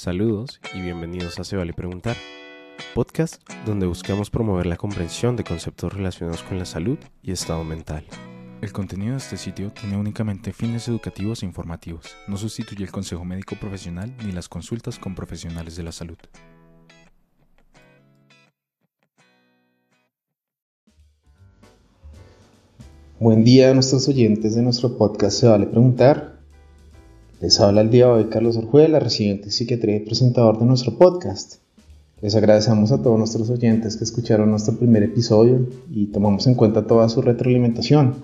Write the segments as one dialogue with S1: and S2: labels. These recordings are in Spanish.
S1: Saludos y bienvenidos a Se Vale Preguntar, podcast donde buscamos promover la comprensión de conceptos relacionados con la salud y estado mental.
S2: El contenido de este sitio tiene únicamente fines educativos e informativos, no sustituye el consejo médico profesional ni las consultas con profesionales de la salud.
S3: Buen día a nuestros oyentes de nuestro podcast Se Vale Preguntar. Les habla el día de hoy Carlos Orjuela, residente de psiquiatría y presentador de nuestro podcast. Les agradecemos a todos nuestros oyentes que escucharon nuestro primer episodio y tomamos en cuenta toda su retroalimentación.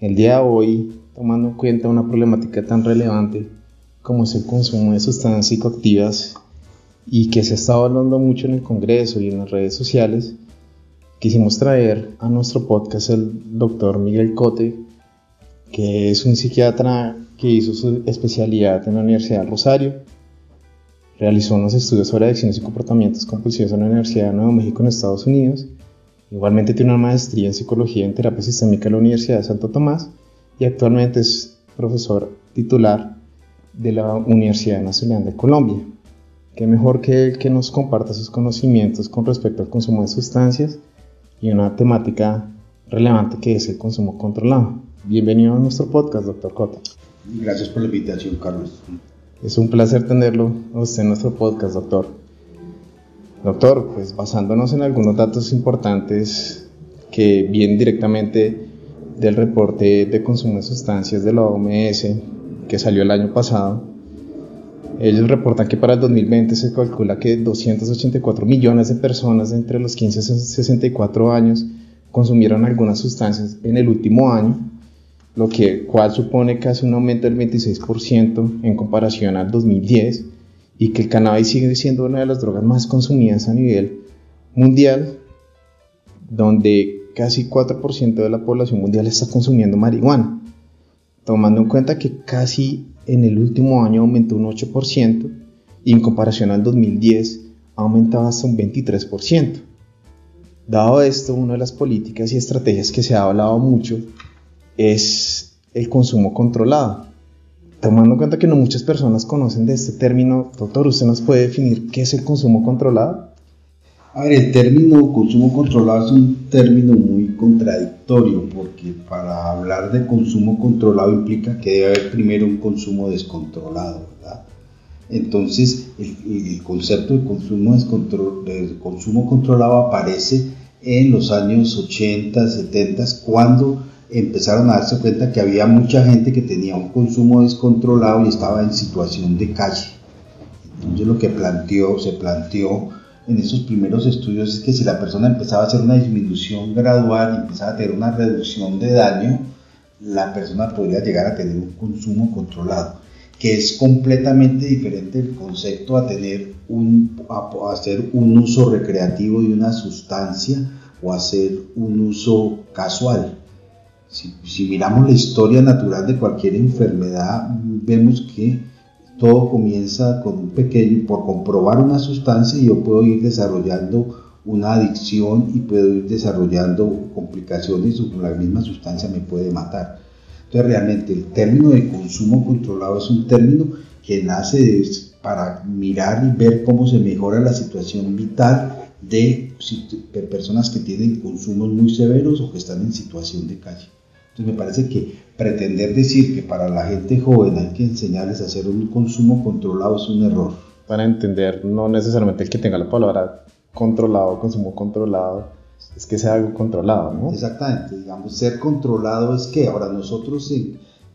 S3: El día de hoy, tomando en cuenta una problemática tan relevante como es el consumo de sustancias psicoactivas y que se ha estado hablando mucho en el Congreso y en las redes sociales, quisimos traer a nuestro podcast el doctor Miguel Cote, que es un psiquiatra que hizo su especialidad en la Universidad del Rosario. Realizó unos estudios sobre adicciones y comportamientos compulsivos en la Universidad de Nuevo México en Estados Unidos. Igualmente tiene una maestría en psicología y en terapia sistémica en la Universidad de Santo Tomás y actualmente es profesor titular de la Universidad Nacional de Colombia. Qué mejor que él que nos comparta sus conocimientos con respecto al consumo de sustancias y una temática relevante que es el consumo controlado. Bienvenido a nuestro podcast, doctor Cota.
S4: Gracias por la invitación, Carlos.
S3: Es un placer tenerlo a usted en nuestro podcast, doctor. Doctor, pues basándonos en algunos datos importantes que vienen directamente del reporte de consumo de sustancias de la OMS que salió el año pasado, ellos reportan que para el 2020 se calcula que 284 millones de personas entre los 15 y 64 años consumieron algunas sustancias en el último año lo que cual supone casi un aumento del 26% en comparación al 2010 y que el cannabis sigue siendo una de las drogas más consumidas a nivel mundial, donde casi 4% de la población mundial está consumiendo marihuana, tomando en cuenta que casi en el último año aumentó un 8% y en comparación al 2010 ha aumentado hasta un 23%. Dado esto, una de las políticas y estrategias que se ha hablado mucho es el consumo controlado. Tomando en cuenta que no muchas personas conocen de este término, doctor, ¿usted nos puede definir qué es el consumo controlado?
S4: A ver, el término consumo controlado es un término muy contradictorio porque para hablar de consumo controlado implica que debe haber primero un consumo descontrolado, ¿verdad? Entonces, el, concepto de consumo, de consumo controlado aparece en los años 80, 70, cuando empezaron a darse cuenta que había mucha gente que tenía un consumo descontrolado y estaba en situación de calle. Entonces lo que planteó, se planteó en esos primeros estudios es que si la persona empezaba a hacer una disminución gradual y empezaba a tener una reducción de daño, la persona podría llegar a tener un consumo controlado, que es completamente diferente el concepto a tener un, a hacer un uso recreativo de una sustancia o hacer un uso casual. Si, miramos la historia natural de cualquier enfermedad, vemos que todo comienza con un pequeño, por comprobar una sustancia y yo puedo ir desarrollando una adicción y puedo ir desarrollando complicaciones o con la misma sustancia me puede matar. Entonces realmente el término de consumo controlado es un término que nace para mirar y ver cómo se mejora la situación vital de personas que tienen consumos muy severos o que están en situación de calle. Entonces me parece que pretender decir que para la gente joven hay que enseñarles a hacer un consumo controlado es un error.
S3: Para entender, no necesariamente el que tenga la palabra controlado, consumo controlado, es que sea algo controlado, ¿no?
S4: Exactamente, digamos, ser controlado es que ahora nosotros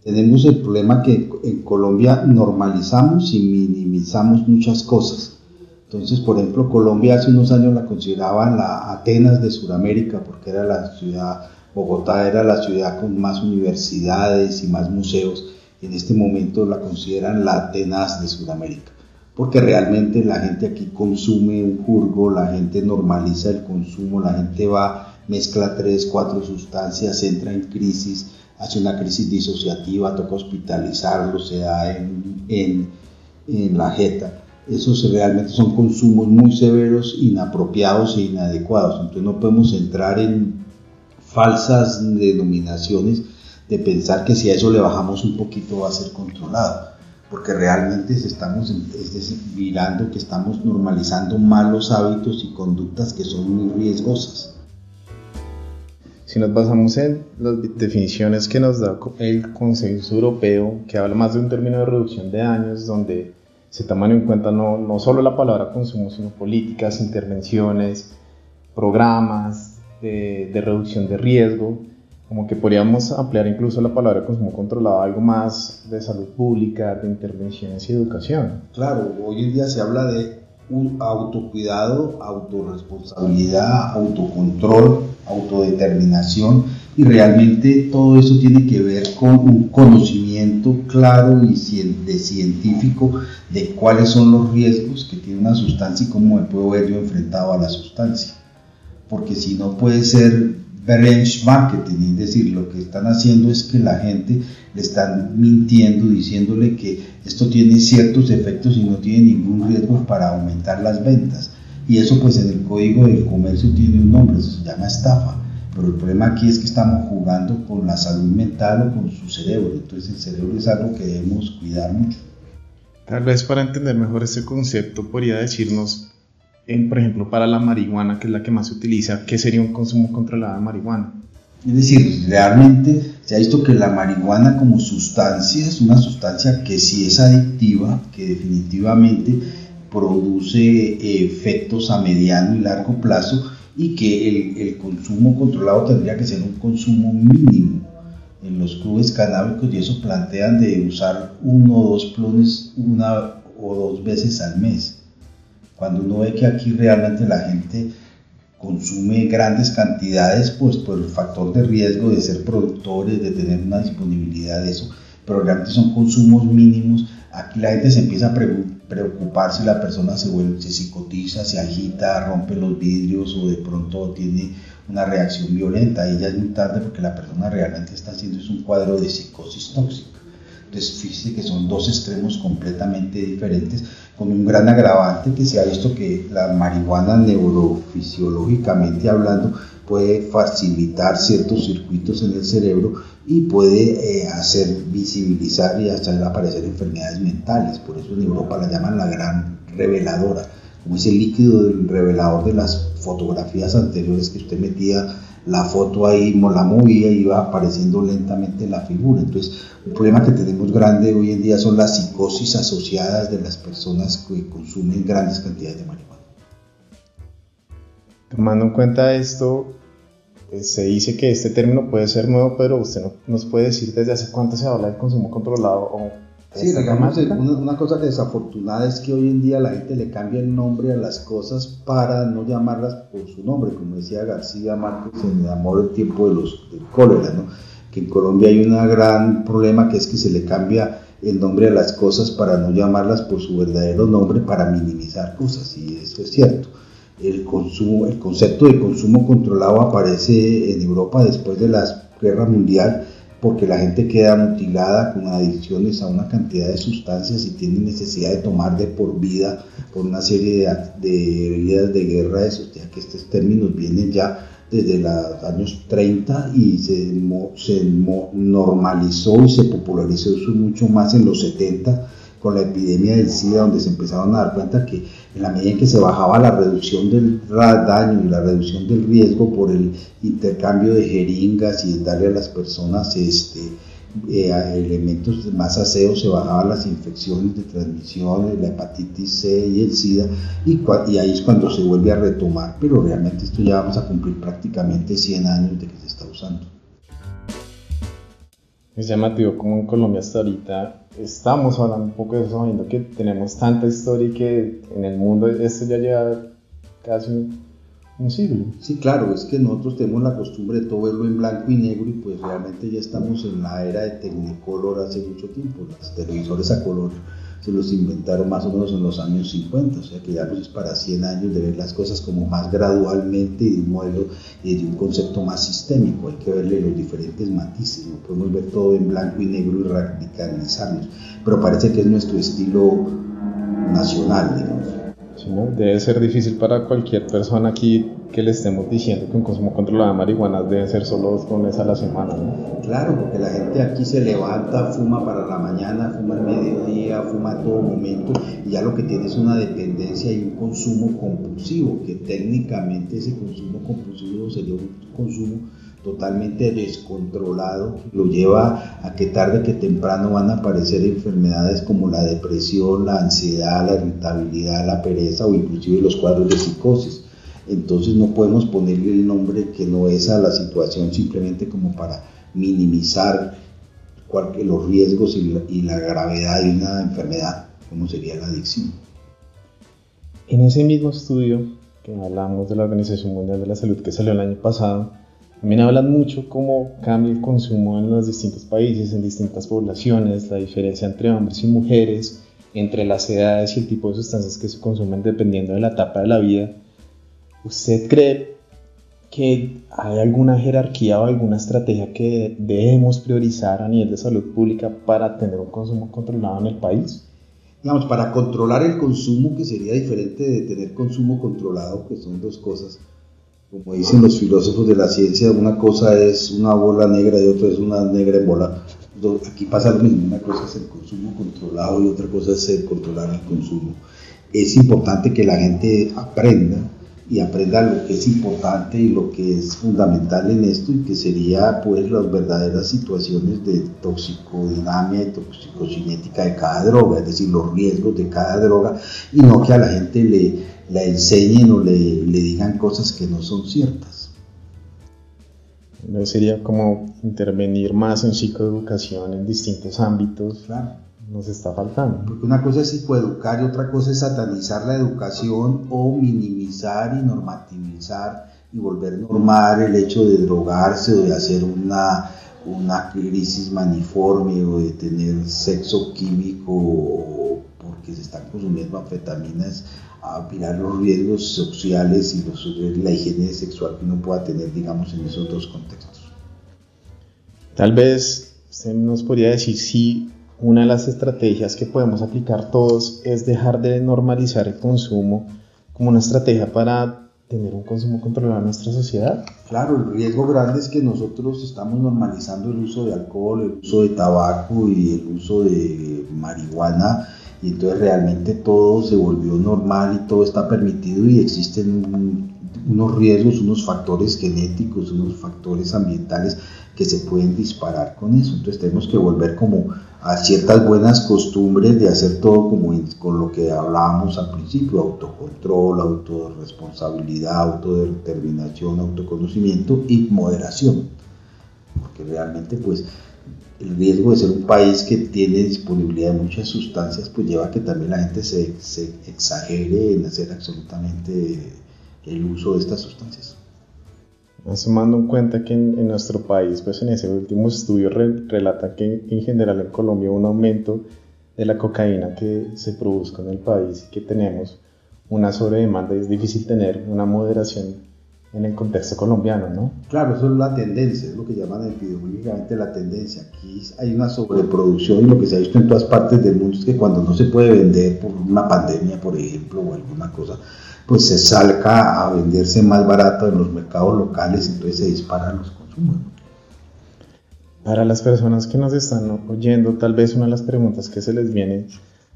S4: tenemos el problema que en Colombia normalizamos y minimizamos muchas cosas. Entonces, por ejemplo, Colombia hace unos años la consideraban la Atenas de Sudamérica porque era la ciudad Bogotá era la ciudad con más universidades y más museos. En este momento la consideran la Atenas de Sudamérica, porque realmente la gente aquí consume un jurgo, la gente normaliza el consumo, la gente va, mezcla tres, cuatro sustancias, entra en crisis, hace una crisis disociativa, toca hospitalizarlo, se da en, en, en la jeta. Esos realmente son consumos muy severos, inapropiados e inadecuados. Entonces no podemos entrar en falsas denominaciones de pensar que si a eso le bajamos un poquito va a ser controlado. porque realmente estamos es mirando que estamos normalizando malos hábitos y conductas que son muy riesgosas.
S3: Si nos basamos en las definiciones que nos da el Consenso Europeo, que habla más de un término de reducción de daños, donde se toman en cuenta no, no solo la palabra consumo, sino políticas, intervenciones, programas de, reducción de riesgo, como que podríamos ampliar incluso la palabra consumo controlado algo más de salud pública, de intervenciones y educación.
S4: Claro, hoy en día se habla de un autocuidado, autorresponsabilidad, autocontrol, autodeterminación y realmente todo eso tiene que ver con un conocimiento claro y de científico de cuáles son los riesgos que tiene una sustancia y cómo me puedo ver yo enfrentado a la sustancia. Porque si no puede ser branch marketing, es decir, lo que están haciendo es que la gente le están mintiendo, diciéndole que esto tiene ciertos efectos y no tiene ningún riesgo para aumentar las ventas. Y eso pues en el código del comercio tiene un nombre, se llama estafa. Pero el problema aquí es que estamos jugando con la salud mental o con su cerebro. Entonces el cerebro es algo que debemos cuidar mucho.
S3: Tal vez para entender mejor este concepto podría decirnos por ejemplo, para la marihuana, que es la que más se utiliza, ¿qué sería un consumo controlado de marihuana?
S4: Es decir, realmente se ha visto que la marihuana como sustancia es una sustancia que sí es adictiva, que definitivamente produce efectos a mediano y largo plazo y que el, el consumo controlado tendría que ser un consumo mínimo en los clubes canábicos y eso plantean de usar uno o dos plones una o dos veces al mes cuando uno ve que aquí realmente la gente consume grandes cantidades, pues por el factor de riesgo de ser productores, de tener una disponibilidad de eso, pero realmente son consumos mínimos, aquí la gente se empieza a preocupar si la persona se vuelve, se psicotiza, se agita, rompe los vidrios o de pronto tiene una reacción violenta. Y ya es muy tarde porque la persona realmente está haciendo es un cuadro de psicosis tóxica. Entonces, fíjese que son dos extremos completamente diferentes con un gran agravante que se ha visto que la marihuana neurofisiológicamente hablando puede facilitar ciertos circuitos en el cerebro y puede eh, hacer visibilizar y hacer aparecer enfermedades mentales. Por eso en Europa la llaman la gran reveladora, como ese líquido del revelador de las fotografías anteriores que usted metía la foto ahí, la movía y iba apareciendo lentamente la figura. Entonces, el problema que tenemos grande hoy en día son las psicosis asociadas de las personas que consumen grandes cantidades de marihuana.
S3: Tomando en cuenta esto, eh, se dice que este término puede ser nuevo, pero usted no, nos puede decir desde hace cuánto se habla del consumo controlado o
S4: Sí, digamos, una, una, cosa desafortunada es que hoy en día la gente le cambia el nombre a las cosas para no llamarlas por su nombre, como decía García Márquez en El amor del tiempo de los del cólera, ¿no? que en Colombia hay un gran problema que es que se le cambia el nombre a las cosas para no llamarlas por su verdadero nombre, para minimizar cosas, y eso es cierto. El, consumo, el concepto de consumo controlado aparece en Europa después de la Guerra Mundial porque la gente queda mutilada con adicciones a una cantidad de sustancias y tiene necesidad de tomar de por vida por una serie de, heridas de guerra, eso, ya que estos términos vienen ya desde los años 30 y se, se normalizó y se popularizó mucho más en los 70 con la epidemia del SIDA, donde se empezaron a dar cuenta que en la medida en que se bajaba la reducción del daño y la reducción del riesgo por el intercambio de jeringas y darle a las personas este, eh, elementos más aseos, se bajaban las infecciones de transmisión, la hepatitis C y el SIDA, y, y ahí es cuando se vuelve a retomar, pero realmente esto ya vamos a cumplir prácticamente 100 años de que se está usando.
S3: Es llamativo como en Colombia hasta ahorita estamos hablando un poco de eso, sabiendo que tenemos tanta historia y que en el mundo esto ya lleva casi un, siglo.
S4: Sí, claro, es que nosotros tenemos la costumbre de todo verlo en blanco y negro y pues realmente ya estamos en la era de Technicolor hace mucho tiempo, los televisores a color se los inventaron más o menos en los años 50, o sea que ya es para 100 años de ver las cosas como más gradualmente y de un modelo y de un concepto más sistémico, hay que verle los diferentes matices, no podemos ver todo en blanco y negro y radicalizarnos, pero parece que es nuestro estilo nacional, digamos.
S3: Debe ser difícil para cualquier persona aquí que le estemos diciendo que un consumo controlado de marihuana debe ser solo dos clones a la semana. ¿no?
S4: Claro, porque la gente aquí se levanta, fuma para la mañana, fuma al mediodía, fuma a todo momento y ya lo que tiene es una dependencia y un consumo compulsivo, que técnicamente ese consumo compulsivo sería un consumo totalmente descontrolado, lo lleva a que tarde que temprano van a aparecer enfermedades como la depresión, la ansiedad, la irritabilidad, la pereza o inclusive los cuadros de psicosis. Entonces no podemos ponerle el nombre que no es a la situación simplemente como para minimizar los riesgos y la, y la gravedad de una enfermedad, como sería la adicción.
S3: En ese mismo estudio que hablamos de la Organización Mundial de la Salud que salió el año pasado, también hablan mucho cómo cambia el consumo en los distintos países, en distintas poblaciones, la diferencia entre hombres y mujeres, entre las edades y el tipo de sustancias que se consumen dependiendo de la etapa de la vida. ¿Usted cree que hay alguna jerarquía o alguna estrategia que debemos priorizar a nivel de salud pública para tener un consumo controlado en el país?
S4: Digamos, para controlar el consumo, que sería diferente de tener consumo controlado, que son dos cosas como dicen los filósofos de la ciencia, una cosa es una bola negra y otra es una negra en bola. Aquí pasa lo mismo, una cosa es el consumo controlado y otra cosa es el controlar el consumo. Es importante que la gente aprenda y aprenda lo que es importante y lo que es fundamental en esto y que sería pues las verdaderas situaciones de toxicodinamia y toxicocinética de cada droga, es decir, los riesgos de cada droga y no que a la gente le la enseñen o le, le digan cosas que no son ciertas.
S3: Sería como intervenir más en psicoeducación en distintos ámbitos.
S4: Claro.
S3: Nos está faltando.
S4: Porque una cosa es psicoeducar y otra cosa es satanizar la educación o minimizar y normativizar y volver normal el hecho de drogarse o de hacer una, una crisis maniforme o de tener sexo químico porque se están consumiendo anfetaminas a mirar los riesgos sociales y los, la higiene sexual que uno pueda tener, digamos, en esos dos contextos.
S3: Tal vez usted nos podría decir si una de las estrategias que podemos aplicar todos es dejar de normalizar el consumo como una estrategia para tener un consumo controlado en nuestra sociedad.
S4: Claro, el riesgo grande es que nosotros estamos normalizando el uso de alcohol, el uso de tabaco y el uso de marihuana y entonces realmente todo se volvió normal y todo está permitido y existen unos riesgos, unos factores genéticos, unos factores ambientales que se pueden disparar con eso. Entonces tenemos que volver como a ciertas buenas costumbres de hacer todo como con lo que hablábamos al principio, autocontrol, autorresponsabilidad, autodeterminación, autoconocimiento y moderación. Porque realmente pues el riesgo de ser un país que tiene disponibilidad de muchas sustancias, pues lleva a que también la gente se, exagere en hacer absolutamente el uso de estas sustancias.
S3: Tomando en cuenta que en, nuestro país, pues en ese último estudio relata que en general en Colombia un aumento de la cocaína que se produzca en el país y que tenemos una sobredemanda y es difícil tener una moderación en el contexto colombiano, ¿no?
S4: Claro, eso es la tendencia, es lo que llaman epidemiológicamente la tendencia. Aquí hay una sobreproducción y lo que se ha visto en todas partes del mundo es que cuando no se puede vender por una pandemia, por ejemplo, o alguna cosa, pues se salga a venderse más barato en los mercados locales, entonces se disparan los consumos.
S3: Para las personas que nos están oyendo, tal vez una de las preguntas que se les viene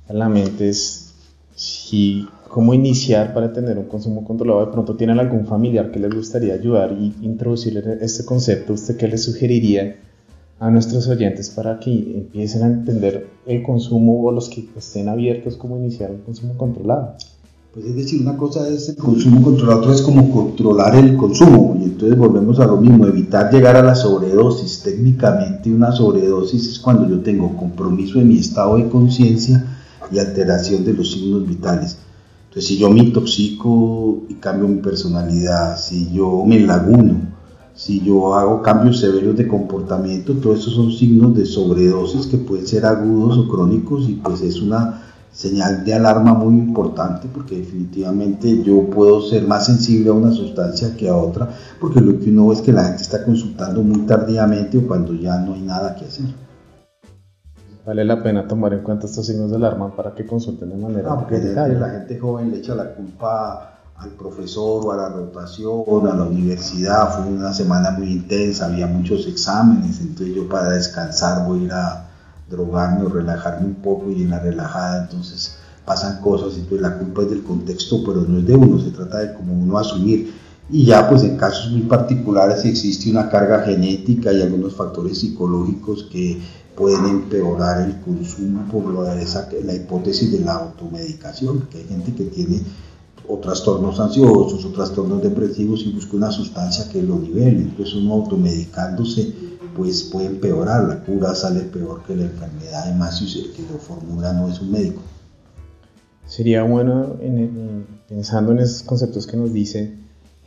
S3: a la mente es si cómo iniciar para tener un consumo controlado. De pronto tienen algún familiar que les gustaría ayudar y introducirle este concepto. ¿Usted qué le sugeriría a nuestros oyentes para que empiecen a entender el consumo o los que estén abiertos cómo iniciar un consumo controlado?
S4: Pues es decir, una cosa es el consumo controlado, otra es como controlar el consumo. Y entonces volvemos a lo mismo, evitar llegar a la sobredosis. Técnicamente una sobredosis es cuando yo tengo compromiso de mi estado de conciencia y alteración de los signos vitales si yo me intoxico y cambio mi personalidad, si yo me laguno, si yo hago cambios severos de comportamiento, todos esos son signos de sobredosis que pueden ser agudos o crónicos y pues es una señal de alarma muy importante porque definitivamente yo puedo ser más sensible a una sustancia que a otra porque lo que uno ve es que la gente está consultando muy tardíamente o cuando ya no hay nada que hacer.
S3: vale la pena tomar en cuenta estos signos de alarma para que consulten de manera
S4: no, porque la gente joven le echa la culpa al profesor o a la rotación, a la universidad, fue una semana muy intensa, había muchos exámenes, entonces yo para descansar voy a ir a drogarme o relajarme un poco y en la relajada entonces pasan cosas, entonces la culpa es del contexto, pero no es de uno, se trata de como uno asumir. Y ya pues en casos muy particulares existe una carga genética y algunos factores psicológicos que pueden empeorar el consumo por lo de esa, la hipótesis de la automedicación, que hay gente que tiene o trastornos ansiosos o trastornos depresivos y busca una sustancia que lo nivele. Entonces uno automedicándose pues puede empeorar, la cura sale peor que la enfermedad, además si el que lo formula no es un médico.
S3: Sería bueno, pensando en esos conceptos que nos dice,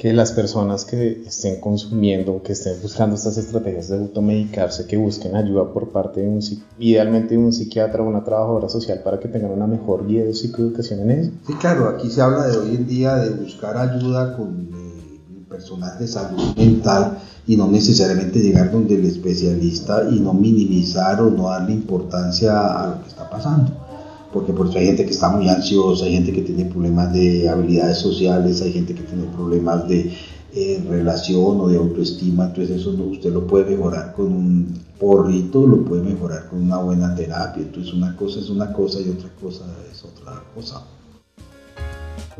S3: que las personas que estén consumiendo, que estén buscando estas estrategias de automedicarse, que busquen ayuda por parte de un, idealmente de un psiquiatra o una trabajadora social para que tengan una mejor guía de psicoeducación en eso.
S4: Sí, claro, aquí se habla de hoy en día de buscar ayuda con personal de salud mental y no necesariamente llegar donde el especialista y no minimizar o no darle importancia a lo que está pasando. Porque por eso hay gente que está muy ansiosa, hay gente que tiene problemas de habilidades sociales, hay gente que tiene problemas de eh, relación o de autoestima, entonces eso usted lo puede mejorar con un porrito, lo puede mejorar con una buena terapia, entonces una cosa es una cosa y otra cosa es otra cosa.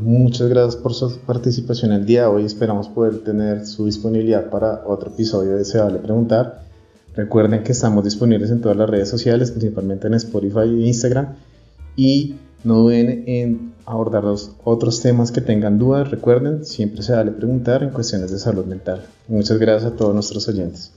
S3: Muchas gracias por su participación el día de hoy. Esperamos poder tener su disponibilidad para otro episodio de Se Vale Preguntar. Recuerden que estamos disponibles en todas las redes sociales, principalmente en Spotify e Instagram y no duden en abordar los otros temas que tengan dudas. Recuerden, siempre se vale preguntar en cuestiones de salud mental. Muchas gracias a todos nuestros oyentes.